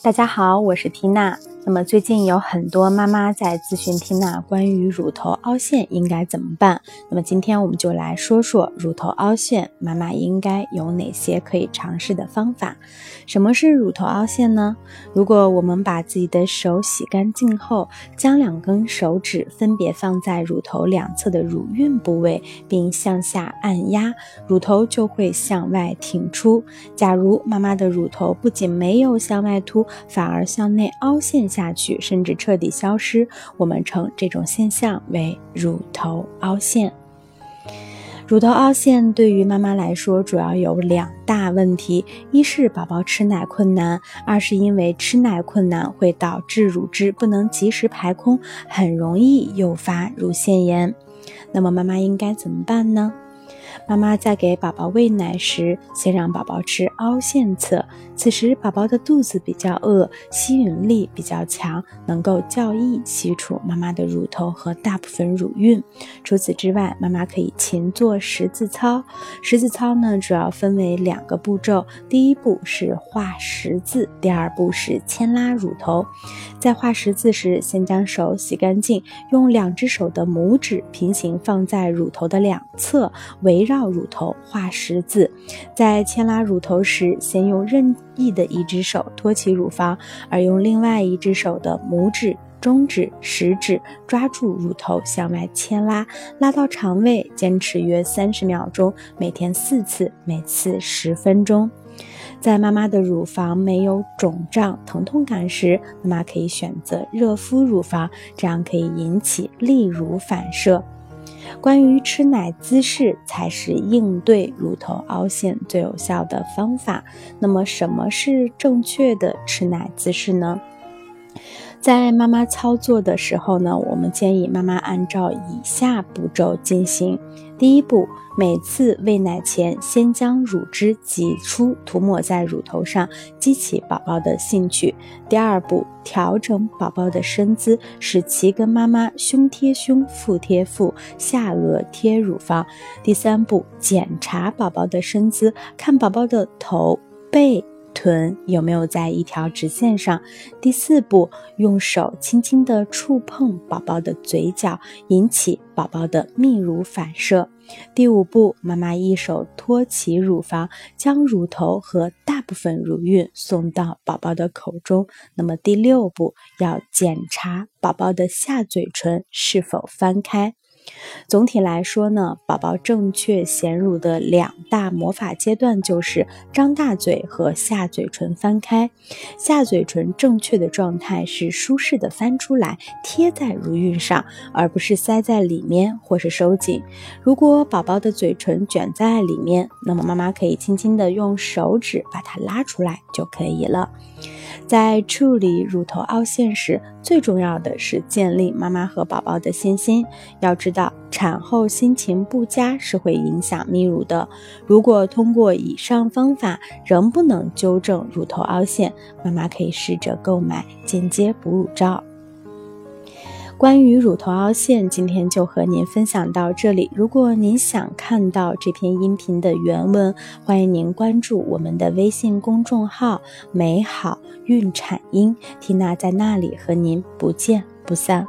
大家好，我是缇娜。那么最近有很多妈妈在咨询缇娜关于乳头凹陷应该怎么办。那么今天我们就来说说乳头凹陷，妈妈应该有哪些可以尝试的方法。什么是乳头凹陷呢？如果我们把自己的手洗干净后，将两根手指分别放在乳头两侧的乳晕部位，并向下按压，乳头就会向外挺出。假如妈妈的乳头不仅没有向外凸，反而向内凹陷下。去，甚至彻底消失，我们称这种现象为乳头凹陷。乳头凹陷对于妈妈来说，主要有两大问题：一是宝宝吃奶困难，二是因为吃奶困难会导致乳汁不能及时排空，很容易诱发乳腺炎。那么妈妈应该怎么办呢？妈妈在给宝宝喂奶时，先让宝宝吃凹陷侧。此时宝宝的肚子比较饿，吸吮力比较强，能够较易吸出妈妈的乳头和大部分乳晕。除此之外，妈妈可以勤做十字操。十字操呢，主要分为两个步骤：第一步是画十字，第二步是牵拉乳头。在画十字时，先将手洗干净，用两只手的拇指平行放在乳头的两侧，围绕乳头画十字。在牵拉乳头时，先用任意的一只手托起乳房，而用另外一只手的拇指、中指、食指抓住乳头向外牵拉，拉到肠胃，坚持约三十秒钟，每天四次，每次十分钟。在妈妈的乳房没有肿胀、疼痛感时，妈妈可以选择热敷乳房，这样可以引起利乳反射。关于吃奶姿势，才是应对乳头凹陷最有效的方法。那么，什么是正确的吃奶姿势呢？在妈妈操作的时候呢，我们建议妈妈按照以下步骤进行。第一步，每次喂奶前，先将乳汁挤出，涂抹在乳头上，激起宝宝的兴趣。第二步，调整宝宝的身姿，使其跟妈妈胸贴胸、腹贴腹、下颚贴乳房。第三步，检查宝宝的身姿，看宝宝的头、背。臀有没有在一条直线上？第四步，用手轻轻地触碰宝宝的嘴角，引起宝宝的泌乳反射。第五步，妈妈一手托起乳房，将乳头和大部分乳晕送到宝宝的口中。那么第六步，要检查宝宝的下嘴唇是否翻开。总体来说呢，宝宝正确衔乳的两大魔法阶段就是张大嘴和下嘴唇翻开。下嘴唇正确的状态是舒适的翻出来，贴在乳晕上，而不是塞在里面或是收紧。如果宝宝的嘴唇卷在里面，那么妈妈可以轻轻的用手指把它拉出来就可以了。在处理乳头凹陷时，最重要的是建立妈妈和宝宝的信心。要知道，产后心情不佳是会影响泌乳的。如果通过以上方法仍不能纠正乳头凹陷，妈妈可以试着购买间接哺乳罩。关于乳头凹陷，今天就和您分享到这里。如果您想看到这篇音频的原文，欢迎您关注我们的微信公众号“美好孕产音”，缇娜在那里和您不见不散。